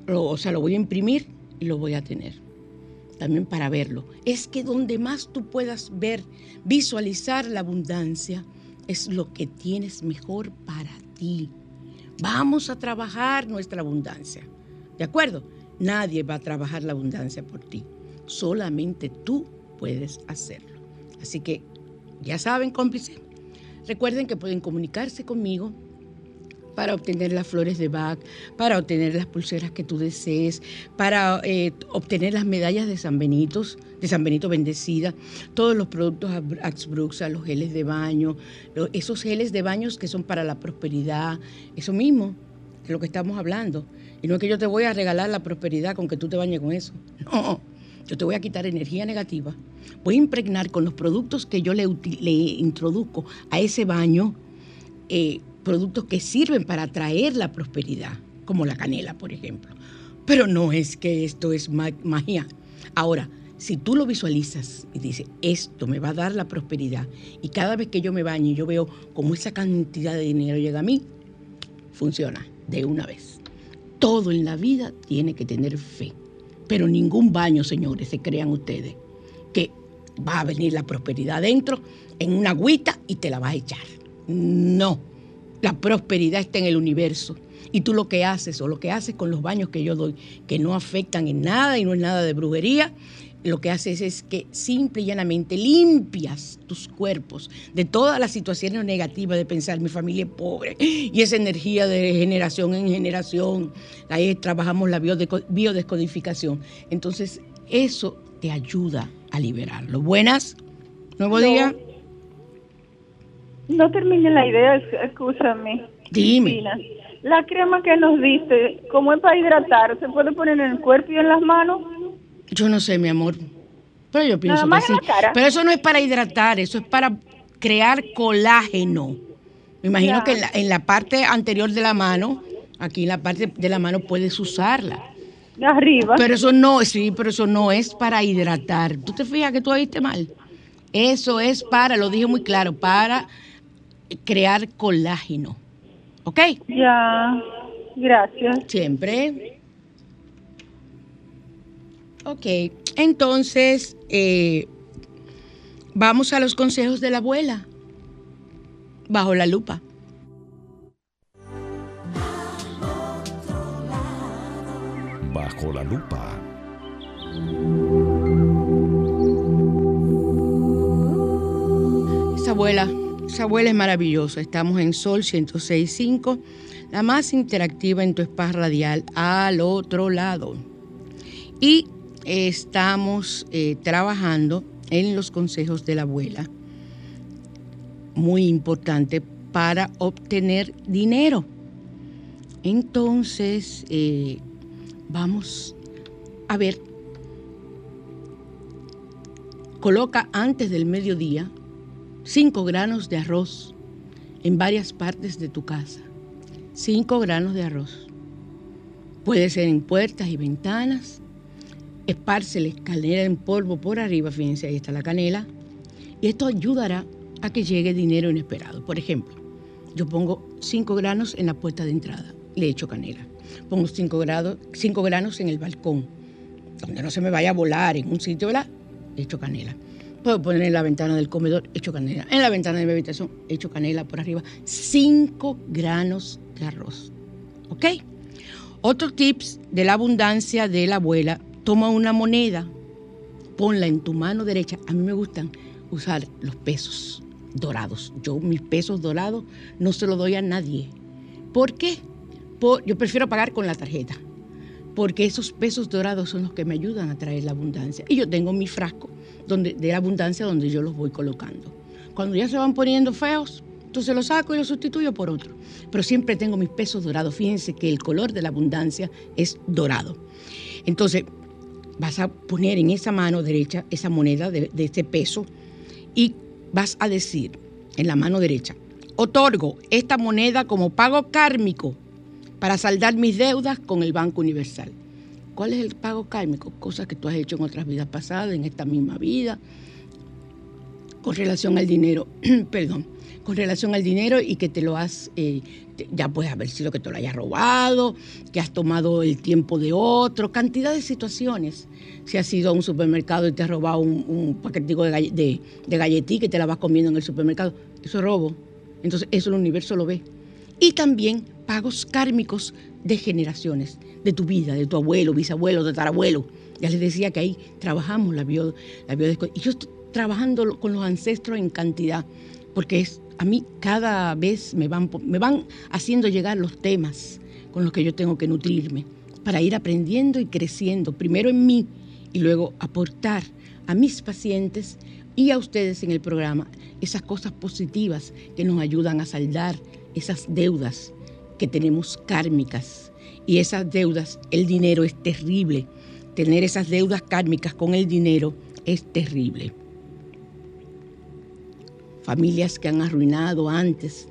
lo- o sea, lo voy a imprimir y lo voy a tener. También para verlo. Es que donde más tú puedas ver, visualizar la abundancia, es lo que tienes mejor para ti. Vamos a trabajar nuestra abundancia. ¿De acuerdo? Nadie va a trabajar la abundancia por ti. Solamente tú puedes hacerlo. Así que, ya saben, cómplices, recuerden que pueden comunicarse conmigo para obtener las flores de Bach, para obtener las pulseras que tú desees, para eh, obtener las medallas de San Benito, de San Benito bendecida, todos los productos Axbruxa, los geles de baño, esos geles de baños que son para la prosperidad, eso mismo, de lo que estamos hablando. Y no es que yo te voy a regalar la prosperidad con que tú te bañes con eso. No, yo te voy a quitar energía negativa. Voy a impregnar con los productos que yo le, introduzco a ese baño. Eh, productos que sirven para atraer la prosperidad, como la canela, por ejemplo. Pero no es que esto es magia. Ahora, si tú lo visualizas y dices, esto me va a dar la prosperidad, y cada vez que yo me baño yo veo cómo esa cantidad de dinero llega a mí, funciona de una vez. Todo en la vida tiene que tener fe. Pero ningún baño, señores, se crean ustedes, que va a venir la prosperidad dentro en una agüita y te la vas a echar. No la prosperidad está en el universo. Y tú lo que haces o lo que haces con los baños que yo doy, que no afectan en nada y no es nada de brujería, lo que haces es que simple y llanamente limpias tus cuerpos de todas las situaciones negativas de pensar mi familia es pobre y esa energía de generación en generación. Ahí trabajamos la biodescodificación. Entonces, eso te ayuda a liberarlo. Buenas, nuevo día. No termine la idea, escúchame. Dime. La crema que nos dice, como es para hidratar, ¿se puede poner en el cuerpo y en las manos? Yo no sé, mi amor. Pero yo pienso que sí. Pero eso no es para hidratar, eso es para crear colágeno. Me imagino que en la, en la, parte anterior de la mano, aquí en la parte de la mano puedes usarla. Arriba. Pero eso no, sí, pero eso no es para hidratar. ¿Tú te fijas que tú oíste mal? Eso es para, lo dije muy claro, para crear colágeno. ¿Ok? Ya, gracias. Siempre. Ok, entonces eh, vamos a los consejos de la abuela, bajo la lupa. Bajo la lupa. Esa abuela esa abuela es maravillosa. Estamos en Sol 106.5, la más interactiva en tu spa radial al otro lado. Y estamos eh, trabajando en los consejos de la abuela. Muy importante para obtener dinero. Entonces, eh, vamos a ver. Coloca antes del mediodía 5 granos de arroz en varias partes de tu casa. 5 granos de arroz. Puede ser en puertas y ventanas. Esparce la escalera en polvo por arriba, fíjense, ahí está la canela. Y esto ayudará a que llegue dinero inesperado. Por ejemplo, yo pongo 5 granos en la puerta de entrada, le echo canela. Pongo 5 granos en el balcón, donde no se me vaya a volar en un sitio, ¿verdad? Le echo canela. Puedo poner en la ventana del comedor, hecho canela. En la ventana de mi habitación, hecho canela por arriba. 5 granos de arroz. ¿Ok? Otro tips de la abundancia de la abuela, toma una moneda, ponla en tu mano derecha. A mí me gustan usar los pesos dorados. Yo mis pesos dorados no se los doy a nadie. ¿Por qué? yo prefiero pagar con la tarjeta, porque esos pesos dorados son los que me ayudan a traer la abundancia. Y yo tengo mi frasco donde, de abundancia donde yo los voy colocando. Cuando ya se van poniendo feos, entonces los saco y los sustituyo por otro. Pero siempre tengo mis pesos dorados. Fíjense que el color de la abundancia es dorado. Entonces, vas a poner en esa mano derecha esa moneda de, de este peso y vas a decir en la mano derecha, otorgo esta moneda como pago kármico para saldar mis deudas con el Banco Universal. ¿Cuál es el pago kármico? Cosas que tú has hecho en otras vidas pasadas, en esta misma vida, con relación al dinero, perdón, con relación al dinero y que te lo has, eh, ya puedes haber sido que te lo hayas robado, que has tomado el tiempo de otro, cantidad de situaciones. Si has ido a un supermercado y te has robado un, paquetico de, de, de galletí que te la vas comiendo en el supermercado, eso es robo. Entonces eso el universo lo ve. Y también pagos kármicos de generaciones, de tu vida, de tu abuelo, bisabuelo, de tatarabuelo. Ya les decía que ahí trabajamos la bio, la Y yo estoy trabajando con los ancestros en cantidad, porque es a mí cada vez me van, me van haciendo llegar los temas con los que yo tengo que nutrirme para ir aprendiendo y creciendo, primero en mí y luego aportar a mis pacientes y a ustedes en el programa esas cosas positivas que nos ayudan a saldar esas deudas que tenemos kármicas. Y esas deudas, el dinero es terrible. Tener esas deudas kármicas con el dinero es terrible. Familias que han arruinado antes,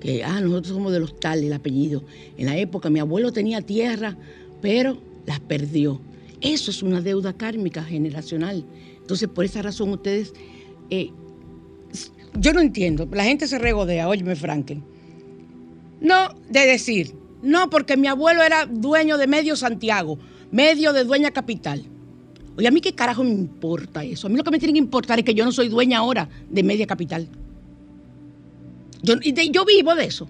que, ah, nosotros somos de los tales, el apellido. En la época mi abuelo tenía tierra, pero las perdió. Eso es una deuda kármica generacional. Entonces, por esa razón ustedes, eh, yo no entiendo, la gente se regodea, óyeme Franken. No, de decir, no, porque mi abuelo era dueño de medio Santiago, medio de dueña capital. Oye, a mí qué carajo me importa eso. A mí lo que me tiene que importar es que yo no soy dueña ahora de media capital. Yo, yo vivo de eso.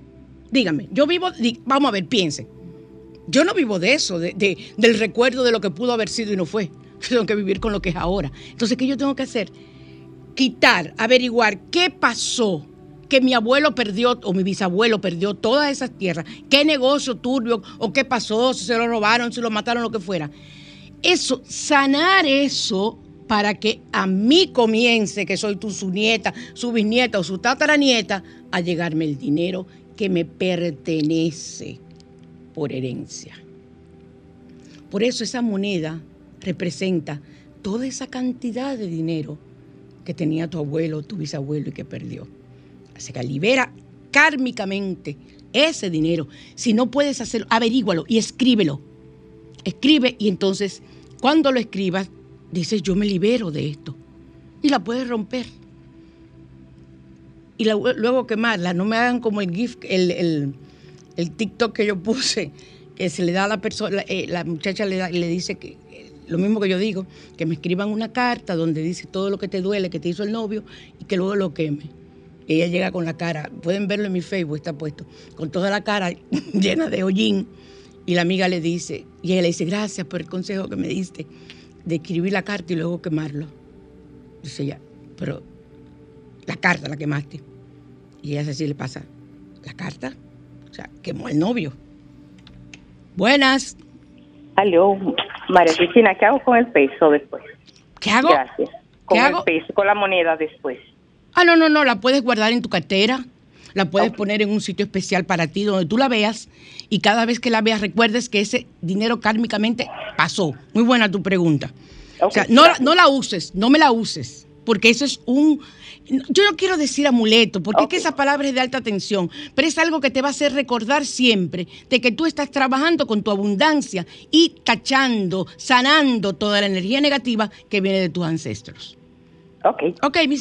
Dígame, yo vivo, vamos a ver, piense. Yo no vivo de eso, de, del recuerdo de lo que pudo haber sido y no fue. tengo que vivir con lo que es ahora. Entonces, ¿qué yo tengo que hacer? Quitar, averiguar qué pasó que mi abuelo perdió o mi bisabuelo perdió todas esas tierras, qué negocio turbio o qué pasó, si se lo robaron, si lo mataron, lo que fuera. Eso, sanar eso para que a mí comience, que soy tu su nieta, su bisnieta o su tataranieta, a llegarme el dinero que me pertenece por herencia. Por eso esa moneda representa toda esa cantidad de dinero que tenía tu abuelo, tu bisabuelo y que perdió. Así que libera kármicamente ese dinero. Si no puedes hacerlo, averígualo y escríbelo. Escribe y entonces cuando lo escribas, dices, yo me libero de esto. Y la puedes romper. Y luego quemarla. No me hagan como el GIF, el, el, TikTok que yo puse, que se le da a la persona, eh, la muchacha le, le dice que lo mismo que yo digo, que me escriban una carta donde dice todo lo que te duele, que te hizo el novio, y que luego lo queme. Ella llega con la cara, pueden verlo en mi Facebook, está puesto, con toda la cara llena de hollín. Y la amiga le dice, y ella le dice, gracias por el consejo que me diste de escribir la carta y luego quemarlo. Dice ella, pero la carta la quemaste. Y ella así le pasa, ¿la carta? O sea, quemó el novio. Buenas. Aló, María Cristina, ¿qué hago con el peso después? ¿Qué hago? Gracias. Con el peso, con la moneda después. Ah, no, no, no, la puedes guardar en tu cartera, la puedes poner en un sitio especial para ti donde tú la veas y cada vez que la veas recuerdes que ese dinero kármicamente pasó. Muy buena tu pregunta. o sea, no, no la uses, no me la uses, porque eso es un yo no quiero decir amuleto, porque es que esa palabra es de alta tensión, pero es algo que te va a hacer recordar siempre de que tú estás trabajando con tu abundancia y tachando, sanando toda la energía negativa que viene de tus ancestros. Ok. Ok, mi.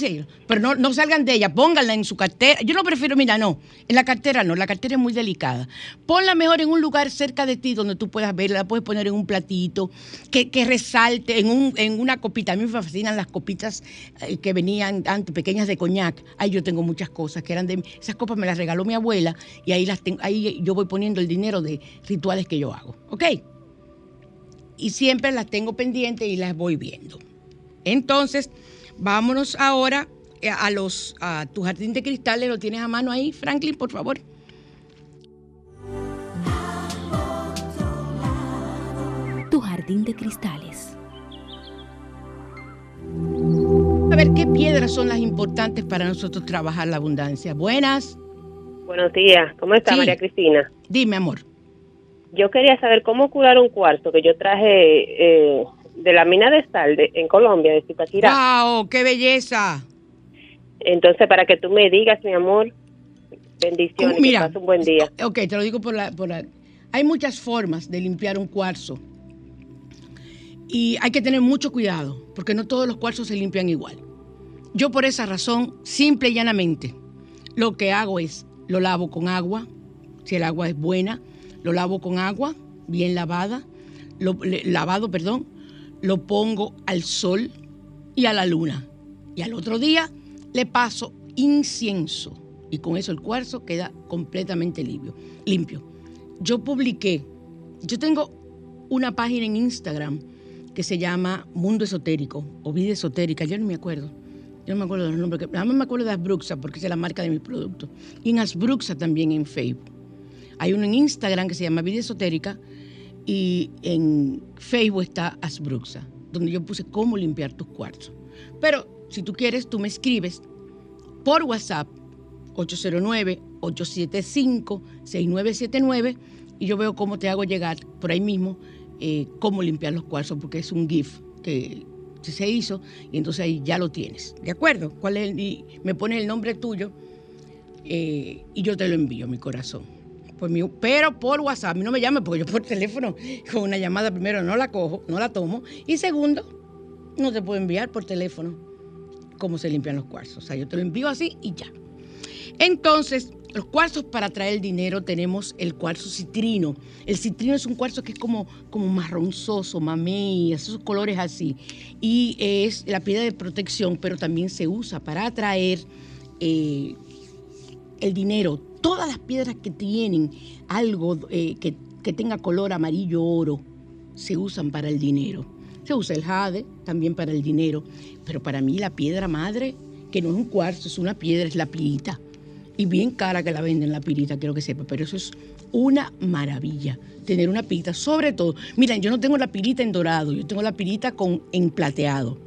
Pero no, no salgan de ella, pónganla en su cartera. Yo no prefiero, mira, no, en la cartera no, la cartera es muy delicada. Ponla mejor en un lugar cerca de ti donde tú puedas verla, la puedes poner en un platito, que, que resalte, en, un, en una copita. A mí me fascinan las copitas eh, que venían antes, pequeñas de coñac. Ahí yo tengo muchas cosas que eran de... Esas copas me las regaló mi abuela y ahí, las tengo, ahí yo voy poniendo el dinero de rituales que yo hago. ¿Ok? Y siempre las tengo pendientes y las voy viendo. Entonces... Vámonos ahora eh, a los a tu jardín de cristales, lo tienes a mano ahí, Franklin, por favor. Tu jardín de cristales. A ver qué piedras son las importantes para nosotros trabajar la abundancia. Buenas. Buenos días, ¿cómo está María Cristina? Dime, amor. Yo quería saber cómo curar un cuarto que yo traje eh, de la mina de sal en Colombia, de Zipaquirá. ¡Wow! ¡Qué belleza! Entonces, para que tú me digas, mi amor, bendiciones, Mira, que un buen día. Ok, te lo digo por la, por la... Hay muchas formas de limpiar un cuarzo. Y hay que tener mucho cuidado, porque no todos los cuarzos se limpian igual. Yo por esa razón, simple y llanamente, lo que hago es, lo lavo con agua, si el agua es buena, lo lavo con agua, bien lavada, lo, lavado, perdón, lo pongo al sol y a la luna. Y al otro día le paso incienso. Y con eso el cuarzo queda completamente limpio. limpio. Yo publiqué, yo tengo una página en Instagram que se llama Mundo Esotérico o Vida Esotérica, yo no me acuerdo. yo no me acuerdo de los nombres, nada más me acuerdo de Asbruxa porque es la marca de mi producto. Y en Asbruxa también en Facebook. Hay uno en Instagram que se llama Vida Esotérica y en Facebook está Asbruxa, donde yo puse cómo limpiar tus cuarzos. Pero si tú quieres, tú me escribes por WhatsApp 809-875-6979 y yo veo cómo te hago llegar por ahí mismo eh, cómo limpiar los cuarzos, porque es un GIF que se hizo y entonces ahí ya lo tienes. ¿De acuerdo? ¿Cuál es y me pone el nombre tuyo eh, y yo te lo envío, mi corazón. Pero por WhatsApp, no me llame porque yo por teléfono con una llamada primero no la cojo, no la tomo y segundo, no te puedo enviar por teléfono cómo se limpian los cuarzos. O sea, yo te lo envío así y ya. Entonces, los cuarzos para traer dinero tenemos el cuarzo citrino. El citrino es un cuarzo que es como, como marronzoso, mamey, esos colores así. Y es la piedra de protección, pero también se usa para atraer eh, el dinero. Todas las piedras que tienen algo eh, que, que tenga color amarillo oro se usan para el dinero. Se usa el jade también para el dinero, pero para mí la piedra madre, que no es un cuarzo, es una piedra, es la pirita. Y bien cara que la venden la pirita, quiero que sepa, pero eso es una maravilla, tener una pirita, sobre todo, miren, yo no tengo la pirita en dorado, yo tengo la pirita con, en plateado,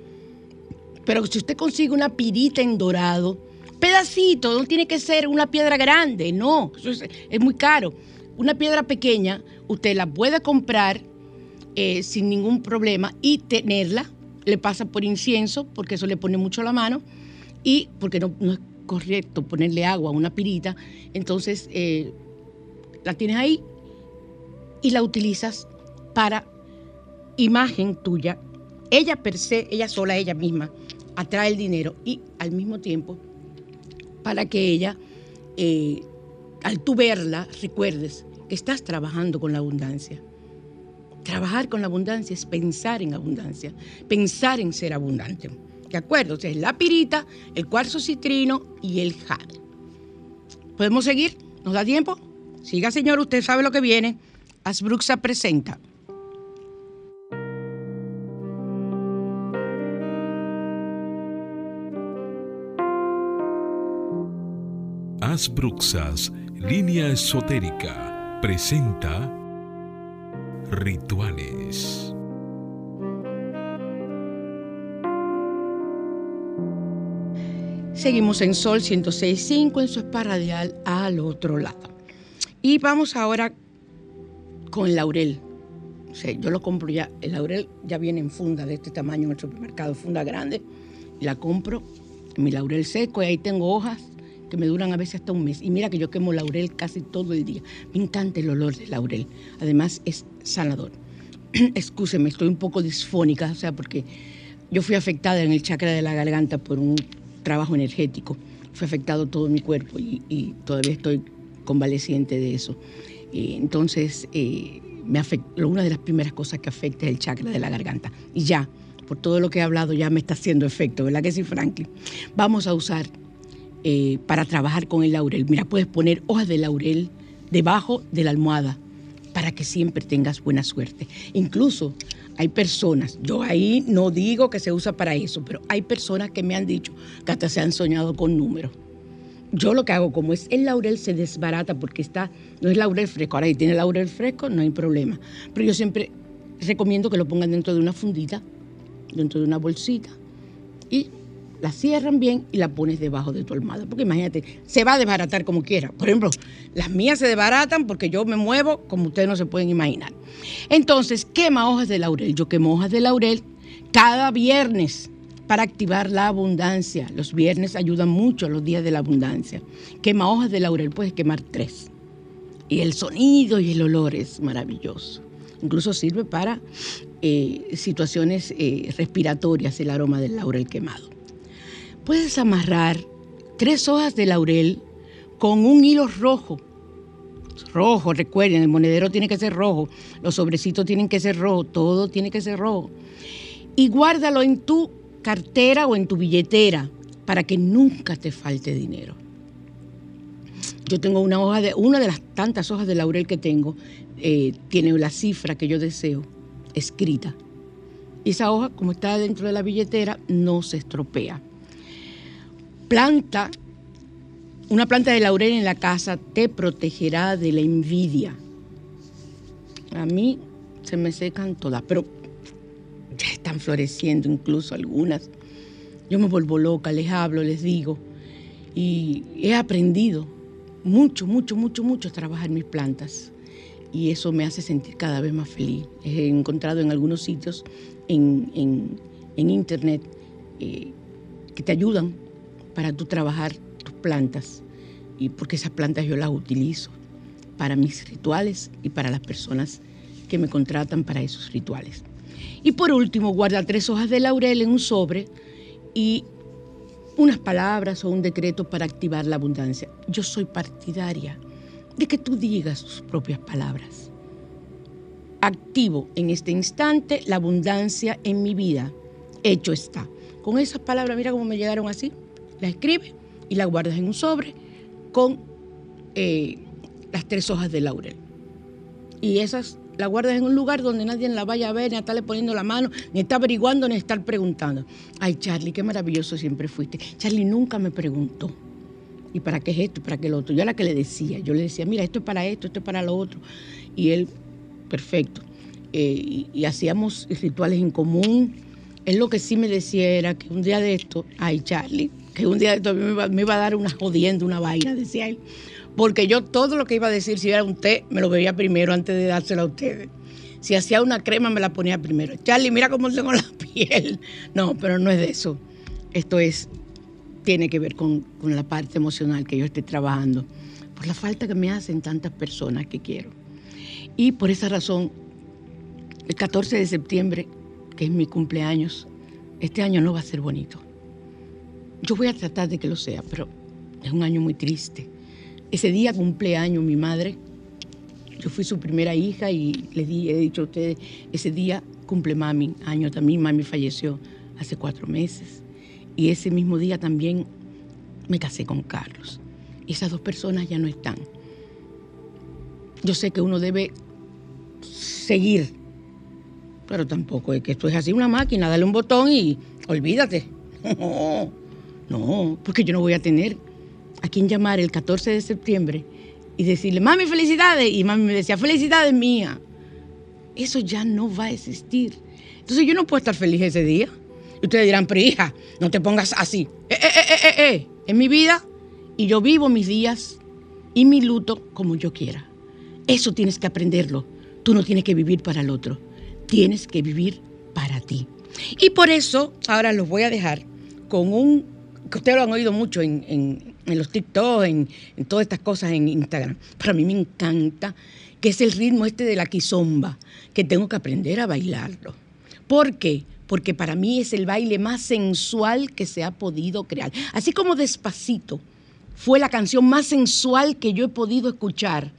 pero si usted consigue una pirita en dorado, pedacito, no tiene que ser una piedra grande, no, eso es, muy caro. Una piedra pequeña, usted la puede comprar eh, sin ningún problema y tenerla, le pasa por incienso, porque eso le pone mucho la mano, y porque no, no es correcto ponerle agua a una pirita, entonces eh, la tienes ahí y la utilizas para imagen tuya. Ella per se, ella sola, ella misma, atrae el dinero y al mismo tiempo para que ella, eh, al tú verla, recuerdes que estás trabajando con la abundancia. Trabajar con la abundancia es pensar en abundancia, pensar en ser abundante. ¿De acuerdo? Es la pirita, el cuarzo citrino y el jade. ¿Podemos seguir? ¿Nos da tiempo? Siga, señor, usted sabe lo que viene. Asbruxa presenta. Asbruxas, línea esotérica, presenta rituales. Seguimos en Sol 106.5 en su spa radial al otro lado. Y vamos ahora con el laurel. yo lo compro ya, el laurel ya viene en funda de este tamaño en el supermercado, funda grande. La compro, mi laurel seco, y ahí tengo hojas que me duran a veces hasta un mes. Y mira que yo quemo laurel casi todo el día. Me encanta el olor del laurel. Además es sanador. Excúseme, estoy un poco disfónica, o sea, porque yo fui afectada en el chakra de la garganta por un trabajo energético. Fue afectado todo mi cuerpo y, todavía estoy convaleciente de eso. Eh, entonces, eh, me una de las primeras cosas que afecta es el chakra de la garganta. Y ya, por todo lo que he hablado, ya me está haciendo efecto, ¿verdad que sí, Franklin? Vamos a usar eh, para trabajar con el laurel. Mira, puedes poner hojas de laurel debajo de la almohada para que siempre tengas buena suerte. Incluso hay personas, yo ahí no digo que se usa para eso, pero hay personas que me han dicho que hasta se han soñado con números. Yo lo que hago, como es el laurel, se desbarata porque está, no es laurel fresco. Ahora, si tiene laurel fresco, no hay problema. Pero yo siempre recomiendo que lo pongan dentro de una fundita, dentro de una bolsita, y la cierran bien y la pones debajo de tu almohada. Porque imagínate, se va a desbaratar como quiera. Por ejemplo, las mías se desbaratan porque yo me muevo como ustedes no se pueden imaginar. Entonces, quema hojas de laurel. Yo quemo hojas de laurel cada viernes para activar la abundancia. Los viernes ayudan mucho los días de la abundancia. Quema hojas de laurel, puedes quemar tres. Y el sonido y el olor es maravilloso. Incluso sirve para eh, situaciones eh, respiratorias el aroma del laurel quemado puedes amarrar tres hojas de laurel con un hilo rojo. Rojo, recuerden, el monedero tiene que ser rojo, los sobrecitos tienen que ser rojos, todo tiene que ser rojo. Y guárdalo en tu cartera o en tu billetera para que nunca te falte dinero. Yo tengo una hoja de, una de las tantas hojas de laurel que tengo, eh, tiene la cifra que yo deseo escrita. Esa hoja, como está dentro de la billetera, no se estropea. Planta, una planta de laurel en la casa te protegerá de la envidia. A mí se me secan todas, pero ya están floreciendo incluso algunas. Yo me vuelvo loca, les hablo, les digo. Y he aprendido mucho, mucho, mucho, mucho a trabajar mis plantas. Y eso me hace sentir cada vez más feliz. He encontrado en algunos sitios en, internet eh, que te ayudan para tú trabajar tus plantas. Y porque esas plantas yo las utilizo para mis rituales y para las personas que me contratan para esos rituales. Y por último, guarda tres hojas de laurel en un sobre y unas palabras o un decreto para activar la abundancia. Yo soy partidaria de que tú digas tus propias palabras. Activo en este instante la abundancia en mi vida. Hecho está. Con esas palabras, mira cómo me llegaron así. La escribes y la guardas en un sobre con eh, las tres hojas de laurel. Y esas la guardas en un lugar donde nadie la vaya a ver, ni a estarle poniendo la mano, ni está averiguando, ni estar preguntando. Ay, Charlie, qué maravilloso siempre fuiste. Charlie nunca me preguntó. ¿Y para qué es esto? ¿Para qué lo otro? Yo era la que le decía. Yo le decía, mira, esto es para esto, esto es para lo otro. Y él, perfecto. Eh, y, hacíamos rituales en común. Él lo que sí me decía era que un día de esto, ay, Charlie, que un día me iba, me iba a dar una jodienda, una vaina, decía él porque yo todo lo que iba a decir, si era un té, me lo bebía primero antes de dárselo a ustedes. Si hacía una crema, me la ponía primero. Charlie, mira cómo tengo la piel. No, pero no es de eso. Esto es, tiene que ver con, con la parte emocional que yo estoy trabajando, por la falta que me hacen tantas personas que quiero. Y por esa razón, el 14 de septiembre, que es mi cumpleaños, este año no va a ser bonito. Yo voy a tratar de que lo sea, pero es un año muy triste ese día cumpleaños mi madre. Yo fui su primera hija y le di, he dicho a ustedes, ese día cumple mami, año también, mami falleció hace cuatro meses. Y ese mismo día también me casé con Carlos. Esas dos personas ya no están. Yo sé que uno debe seguir, pero tampoco es que esto es así una máquina, dale un botón y olvídate. no, porque yo no voy a tener a quien llamar el 14 de septiembre y decirle, mami, felicidades. Y mami me decía, felicidades mía. Eso ya no va a existir. Entonces yo no puedo estar feliz ese día. Y ustedes dirán, pero hija, no te pongas así. Eh, eh, eh, eh, eh, eh. En mi vida y yo vivo mis días y mi luto como yo quiera. Eso tienes que aprenderlo. Tú no tienes que vivir para el otro. Tienes que vivir para ti. Y por eso ahora los voy a dejar con un, que ustedes lo han oído mucho en, en los TikTok, en, todas estas cosas en Instagram. Para mí me encanta que es el ritmo este de la quizomba, que tengo que aprender a bailarlo. ¿Por qué? Porque para mí es el baile más sensual que se ha podido crear. Así como Despacito fue la canción más sensual que yo he podido escuchar,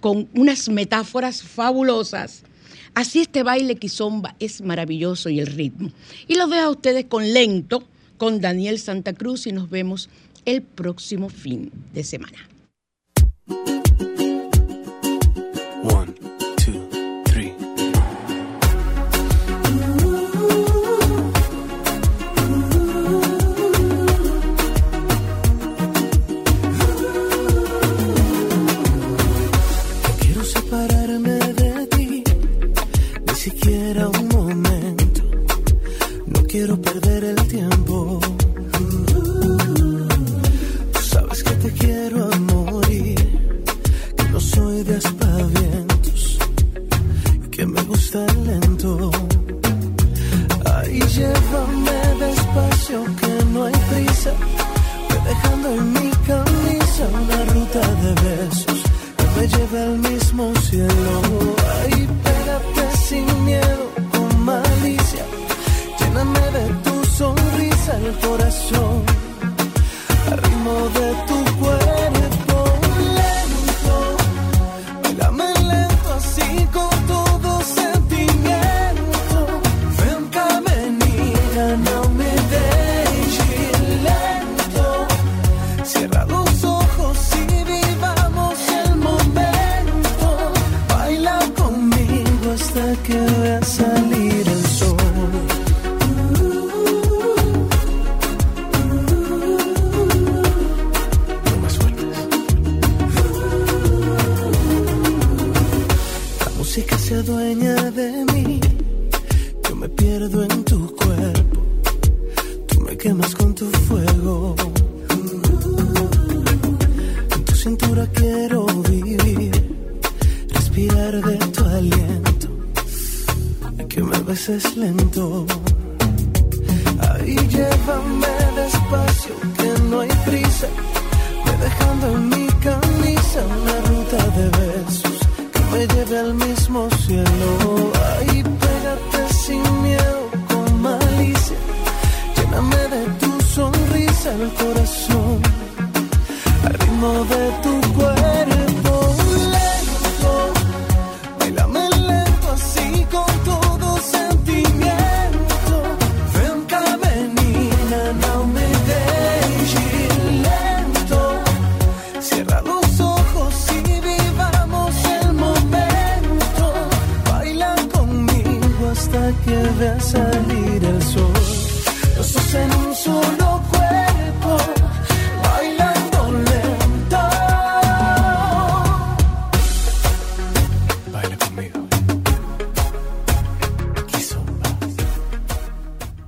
con unas metáforas fabulosas. Así este baile quizomba es maravilloso y el ritmo. Y los dejo a ustedes con lento, con Daniel Santa Cruz y nos vemos el próximo fin de semana.